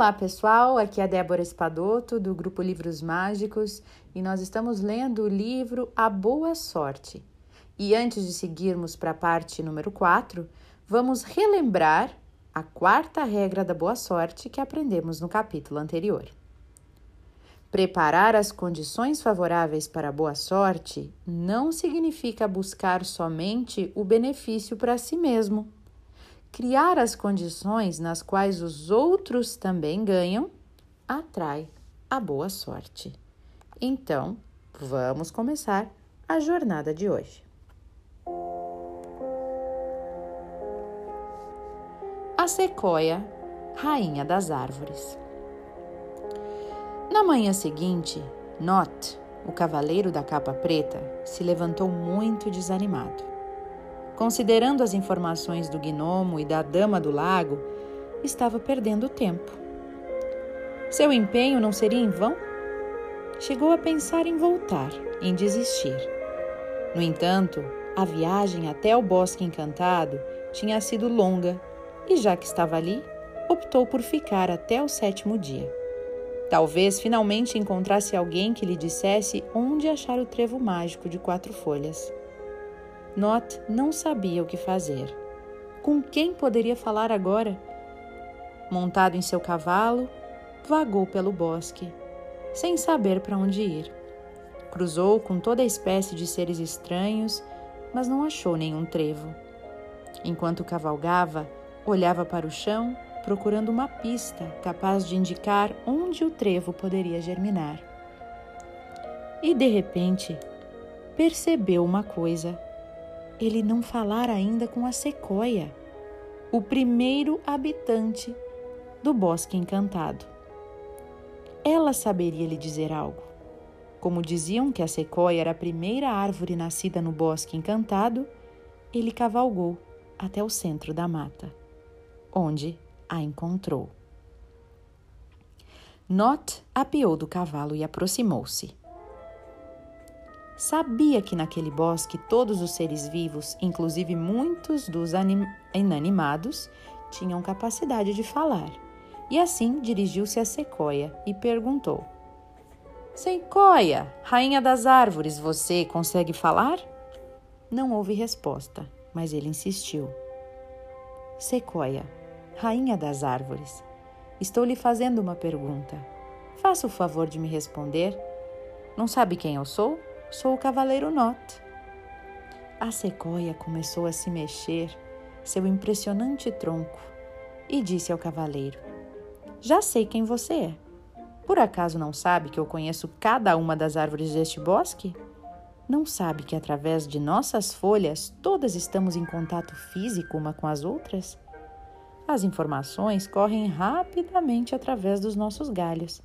Olá pessoal, aqui é Débora Espadoto do grupo Livros Mágicos e nós estamos lendo o livro A Boa Sorte. E antes de seguirmos para a parte número 4, vamos relembrar a quarta regra da boa sorte que aprendemos no capítulo anterior. Preparar as condições favoráveis para a boa sorte não significa buscar somente o benefício para si mesmo criar as condições nas quais os outros também ganham atrai a boa sorte. Então, vamos começar a jornada de hoje. A sequoia, rainha das árvores. Na manhã seguinte, Not, o cavaleiro da capa preta, se levantou muito desanimado. Considerando as informações do gnomo e da dama do lago, estava perdendo tempo. Seu empenho não seria em vão? Chegou a pensar em voltar, em desistir. No entanto, a viagem até o Bosque Encantado tinha sido longa e, já que estava ali, optou por ficar até o sétimo dia. Talvez finalmente encontrasse alguém que lhe dissesse onde achar o trevo mágico de quatro folhas. Not não sabia o que fazer. Com quem poderia falar agora? Montado em seu cavalo, vagou pelo bosque, sem saber para onde ir. Cruzou com toda espécie de seres estranhos, mas não achou nenhum trevo. Enquanto cavalgava, olhava para o chão, procurando uma pista capaz de indicar onde o trevo poderia germinar. E de repente, percebeu uma coisa ele não falara ainda com a sequoia, o primeiro habitante do bosque encantado. Ela saberia lhe dizer algo. Como diziam que a sequoia era a primeira árvore nascida no bosque encantado, ele cavalgou até o centro da mata, onde a encontrou. Not apeou do cavalo e aproximou-se. Sabia que naquele bosque todos os seres vivos, inclusive muitos dos inanimados, tinham capacidade de falar. E assim dirigiu-se a Sequoia e perguntou: Sequoia, rainha das árvores, você consegue falar? Não houve resposta, mas ele insistiu. Sequoia, rainha das árvores, estou lhe fazendo uma pergunta. Faça o favor de me responder. Não sabe quem eu sou? Sou o cavaleiro Not. A sequoia começou a se mexer, seu impressionante tronco, e disse ao cavaleiro: Já sei quem você é. Por acaso não sabe que eu conheço cada uma das árvores deste bosque? Não sabe que através de nossas folhas todas estamos em contato físico uma com as outras? As informações correm rapidamente através dos nossos galhos.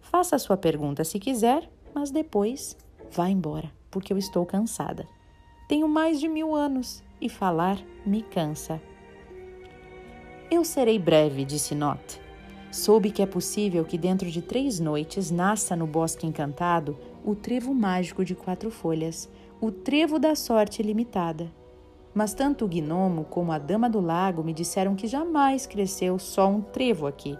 Faça sua pergunta se quiser, mas depois Vá embora, porque eu estou cansada. Tenho mais de mil anos e falar me cansa. Eu serei breve, disse Not. Soube que é possível que dentro de três noites nasça no Bosque Encantado o trevo mágico de quatro folhas, o trevo da sorte limitada. Mas tanto o gnomo como a dama do lago me disseram que jamais cresceu só um trevo aqui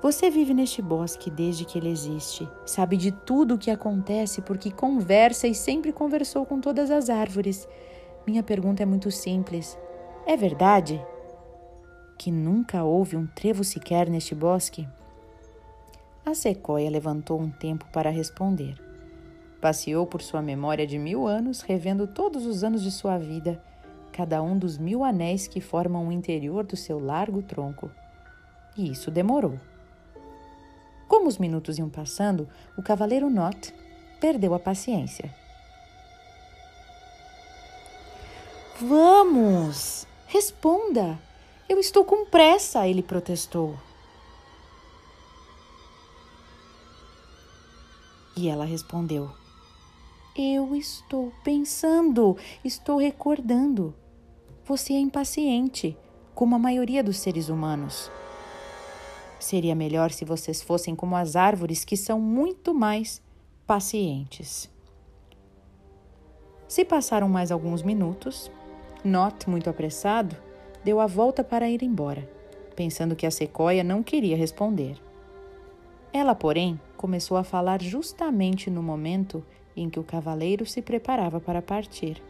você vive neste bosque desde que ele existe, sabe de tudo o que acontece porque conversa e sempre conversou com todas as árvores. Minha pergunta é muito simples: é verdade que nunca houve um trevo sequer neste bosque? A sequoia levantou um tempo para responder. Passeou por sua memória de mil anos, revendo todos os anos de sua vida, cada um dos mil anéis que formam o interior do seu largo tronco. E isso demorou. Como os minutos iam passando, o cavaleiro Not perdeu a paciência. Vamos! Responda! Eu estou com pressa, ele protestou. E ela respondeu: Eu estou pensando, estou recordando. Você é impaciente, como a maioria dos seres humanos. Seria melhor se vocês fossem como as árvores que são muito mais pacientes. Se passaram mais alguns minutos, Not, muito apressado, deu a volta para ir embora. pensando que a sequoia não queria responder. Ela, porém, começou a falar justamente no momento em que o cavaleiro se preparava para partir.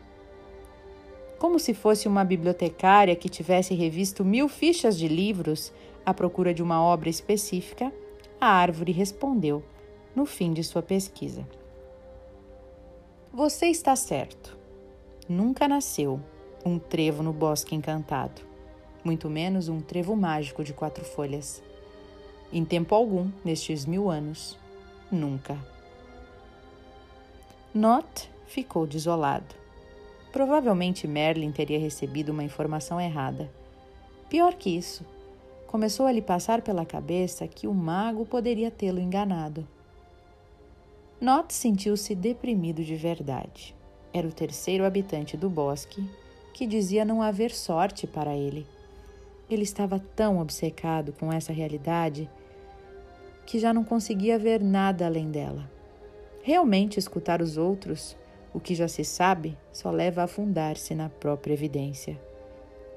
Como se fosse uma bibliotecária que tivesse revisto mil fichas de livros à procura de uma obra específica, a árvore respondeu no fim de sua pesquisa. Você está certo. Nunca nasceu um trevo no bosque encantado, muito menos um trevo mágico de quatro folhas. Em tempo algum, nestes mil anos, nunca. Not ficou desolado. Provavelmente Merlin teria recebido uma informação errada. Pior que isso, começou a lhe passar pela cabeça que o mago poderia tê-lo enganado. Not sentiu-se deprimido de verdade. Era o terceiro habitante do bosque que dizia não haver sorte para ele. Ele estava tão obcecado com essa realidade que já não conseguia ver nada além dela. Realmente escutar os outros, o que já se sabe, só leva a afundar-se na própria evidência.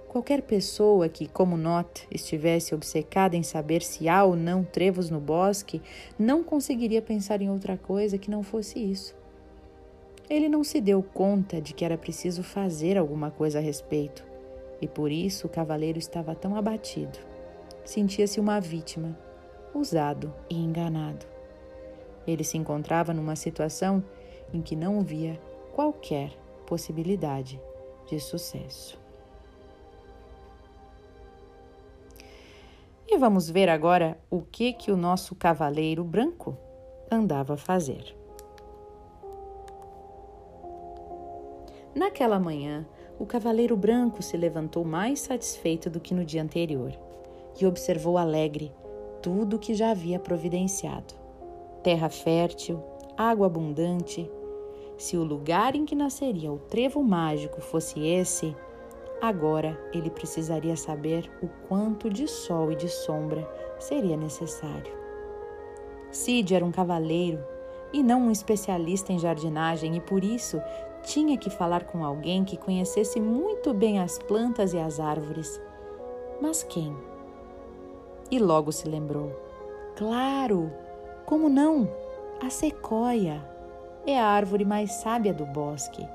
Qualquer pessoa que, como Not, estivesse obcecada em saber se há ou não trevos no bosque, não conseguiria pensar em outra coisa que não fosse isso. Ele não se deu conta de que era preciso fazer alguma coisa a respeito, e por isso o cavaleiro estava tão abatido. Sentia-se uma vítima, usado e enganado. Ele se encontrava numa situação em que não via qualquer possibilidade de sucesso. E vamos ver agora o que que o nosso cavaleiro branco andava a fazer. Naquela manhã, o cavaleiro branco se levantou mais satisfeito do que no dia anterior e observou alegre tudo o que já havia providenciado: terra fértil, água abundante. Se o lugar em que nasceria o trevo mágico fosse esse, Agora ele precisaria saber o quanto de sol e de sombra seria necessário. Cid era um cavaleiro e não um especialista em jardinagem e por isso tinha que falar com alguém que conhecesse muito bem as plantas e as árvores. Mas quem? E logo se lembrou: Claro! Como não? A sequoia é a árvore mais sábia do bosque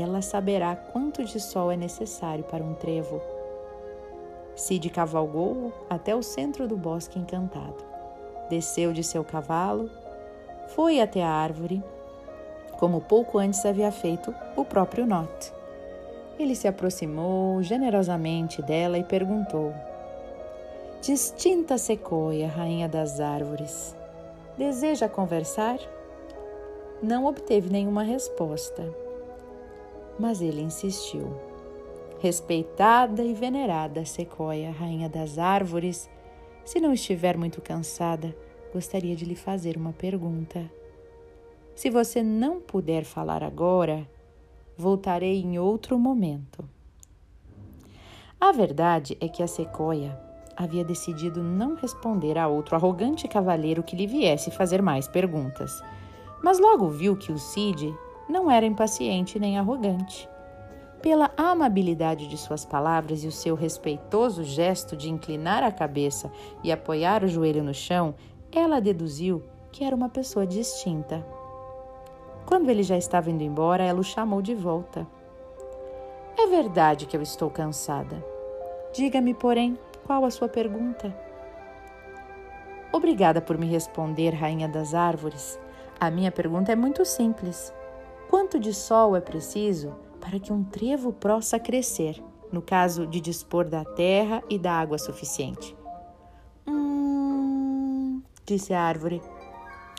ela saberá quanto de sol é necessário para um trevo. Cid cavalgou até o centro do bosque encantado. Desceu de seu cavalo, foi até a árvore, como pouco antes havia feito o próprio Not. Ele se aproximou generosamente dela e perguntou: Distinta sequoia, rainha das árvores, deseja conversar? Não obteve nenhuma resposta mas ele insistiu. Respeitada e venerada Sequoia, rainha das árvores, se não estiver muito cansada, gostaria de lhe fazer uma pergunta. Se você não puder falar agora, voltarei em outro momento. A verdade é que a Sequoia havia decidido não responder a outro arrogante cavalheiro que lhe viesse fazer mais perguntas, mas logo viu que o Cid não era impaciente nem arrogante. Pela amabilidade de suas palavras e o seu respeitoso gesto de inclinar a cabeça e apoiar o joelho no chão, ela deduziu que era uma pessoa distinta. Quando ele já estava indo embora, ela o chamou de volta. É verdade que eu estou cansada. Diga-me, porém, qual a sua pergunta? Obrigada por me responder, Rainha das Árvores. A minha pergunta é muito simples. Quanto de sol é preciso para que um trevo possa crescer, no caso de dispor da terra e da água suficiente? Hum, disse a árvore.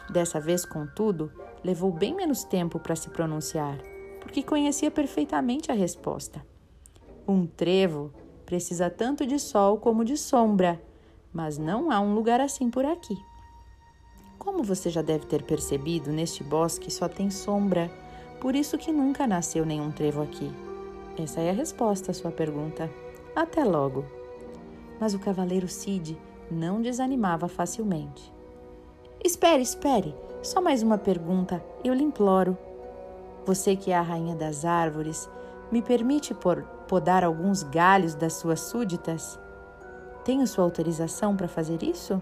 Dessa vez, contudo, levou bem menos tempo para se pronunciar, porque conhecia perfeitamente a resposta. Um trevo precisa tanto de sol como de sombra, mas não há um lugar assim por aqui. Como você já deve ter percebido, neste bosque só tem sombra por isso que nunca nasceu nenhum trevo aqui. Essa é a resposta à sua pergunta. Até logo. Mas o cavaleiro Cid não desanimava facilmente. Espere, espere. Só mais uma pergunta, eu lhe imploro. Você que é a rainha das árvores, me permite podar alguns galhos das suas súditas? Tenho sua autorização para fazer isso?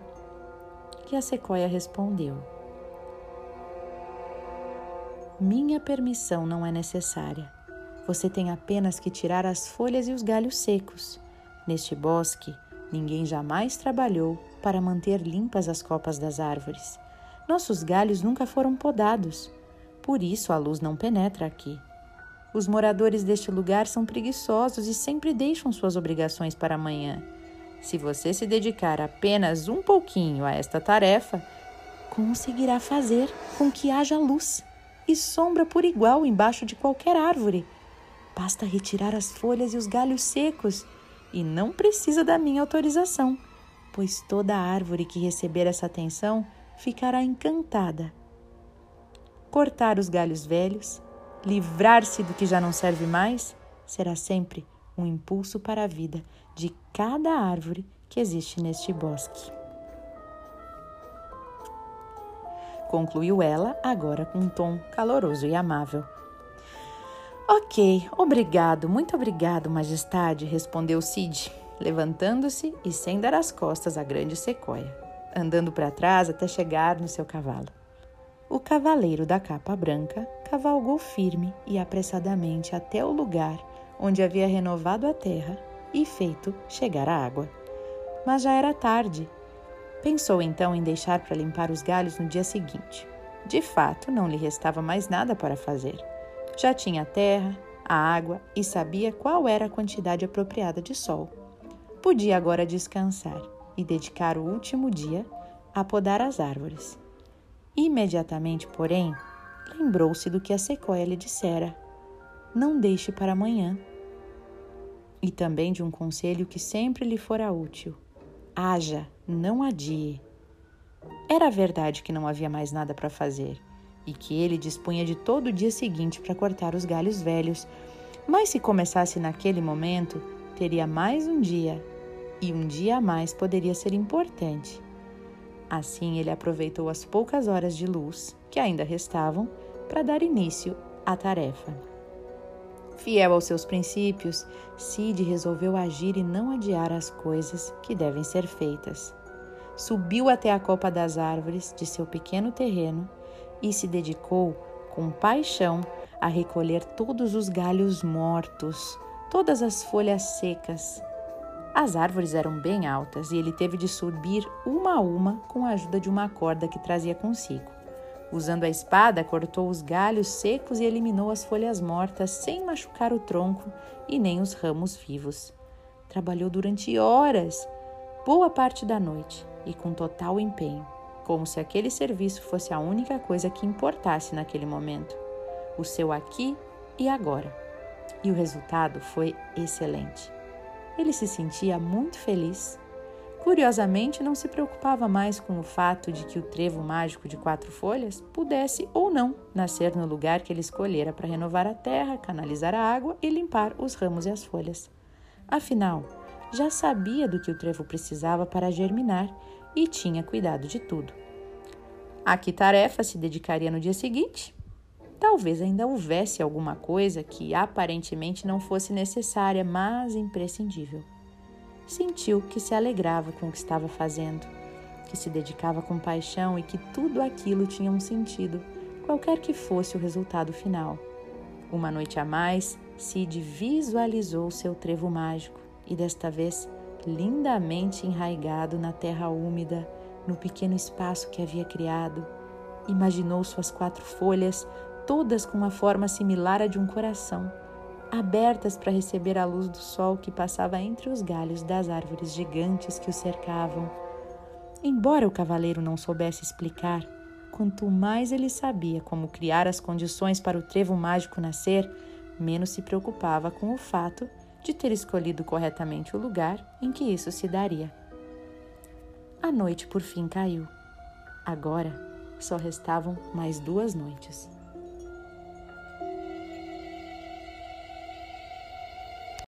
E a sequoia respondeu: Minha permissão não é necessária. Você tem apenas que tirar as folhas e os galhos secos. Neste bosque, ninguém jamais trabalhou para manter limpas as copas das árvores. Nossos galhos nunca foram podados. Por isso a luz não penetra aqui. Os moradores deste lugar são preguiçosos e sempre deixam suas obrigações para amanhã. Se você se dedicar apenas um pouquinho a esta tarefa, conseguirá fazer com que haja luz e sombra por igual embaixo de qualquer árvore. Basta retirar as folhas e os galhos secos e não precisa da minha autorização, pois toda árvore que receber essa atenção ficará encantada. Cortar os galhos velhos, livrar-se do que já não serve mais, será sempre um impulso para a vida de cada árvore que existe neste bosque. Concluiu ela, agora com um tom caloroso e amável. Ok, obrigado, muito obrigado, Majestade, respondeu Cid, levantando-se e sem dar as costas à grande sequoia, andando para trás até chegar no seu cavalo. O cavaleiro da capa branca cavalgou firme e apressadamente até o lugar onde havia renovado a terra e feito chegar a água. Mas já era tarde. Pensou então em deixar para limpar os galhos no dia seguinte. De fato, não lhe restava mais nada para fazer. Já tinha a terra, a água e sabia qual era a quantidade apropriada de sol. Podia agora descansar e dedicar o último dia a podar as árvores. Imediatamente, porém, lembrou-se do que a sequoia lhe dissera: Não deixe para amanhã e também de um conselho que sempre lhe fora útil: haja, não adie. Era verdade que não havia mais nada para fazer e que ele dispunha de todo o dia seguinte para cortar os galhos velhos, mas se começasse naquele momento, teria mais um dia e um dia a mais poderia ser importante. Assim, ele aproveitou as poucas horas de luz que ainda restavam para dar início à tarefa. Fiel aos seus princípios, Cid resolveu agir e não adiar as coisas que devem ser feitas. Subiu até a copa das árvores de seu pequeno terreno e se dedicou com paixão a recolher todos os galhos mortos, todas as folhas secas. As árvores eram bem altas e ele teve de subir uma a uma com a ajuda de uma corda que trazia consigo. Usando a espada, cortou os galhos secos e eliminou as folhas mortas sem machucar o tronco e nem os ramos vivos. Trabalhou durante horas, boa parte da noite, e com total empenho, como se aquele serviço fosse a única coisa que importasse naquele momento, o seu aqui e agora. E o resultado foi excelente. Ele se sentia muito feliz Curiosamente, não se preocupava mais com o fato de que o trevo mágico de quatro folhas pudesse ou não nascer no lugar que ele escolhera para renovar a terra, canalizar a água e limpar os ramos e as folhas. Afinal, já sabia do que o trevo precisava para germinar e tinha cuidado de tudo. A que tarefa se dedicaria no dia seguinte? Talvez ainda houvesse alguma coisa que aparentemente não fosse necessária, mas imprescindível sentiu que se alegrava com o que estava fazendo, que se dedicava com paixão e que tudo aquilo tinha um sentido, qualquer que fosse o resultado final. Uma noite a mais, Cid visualizou seu trevo mágico e desta vez lindamente enraigado na terra úmida, no pequeno espaço que havia criado. Imaginou suas quatro folhas, todas com uma forma similar à de um coração abertas para receber a luz do sol que passava entre os galhos das árvores gigantes que o cercavam. Embora o cavaleiro não soubesse explicar, quanto mais ele sabia como criar as condições para o trevo mágico nascer, menos se preocupava com o fato de ter escolhido corretamente o lugar em que isso se daria. A noite por fim caiu. Agora só restavam mais duas noites.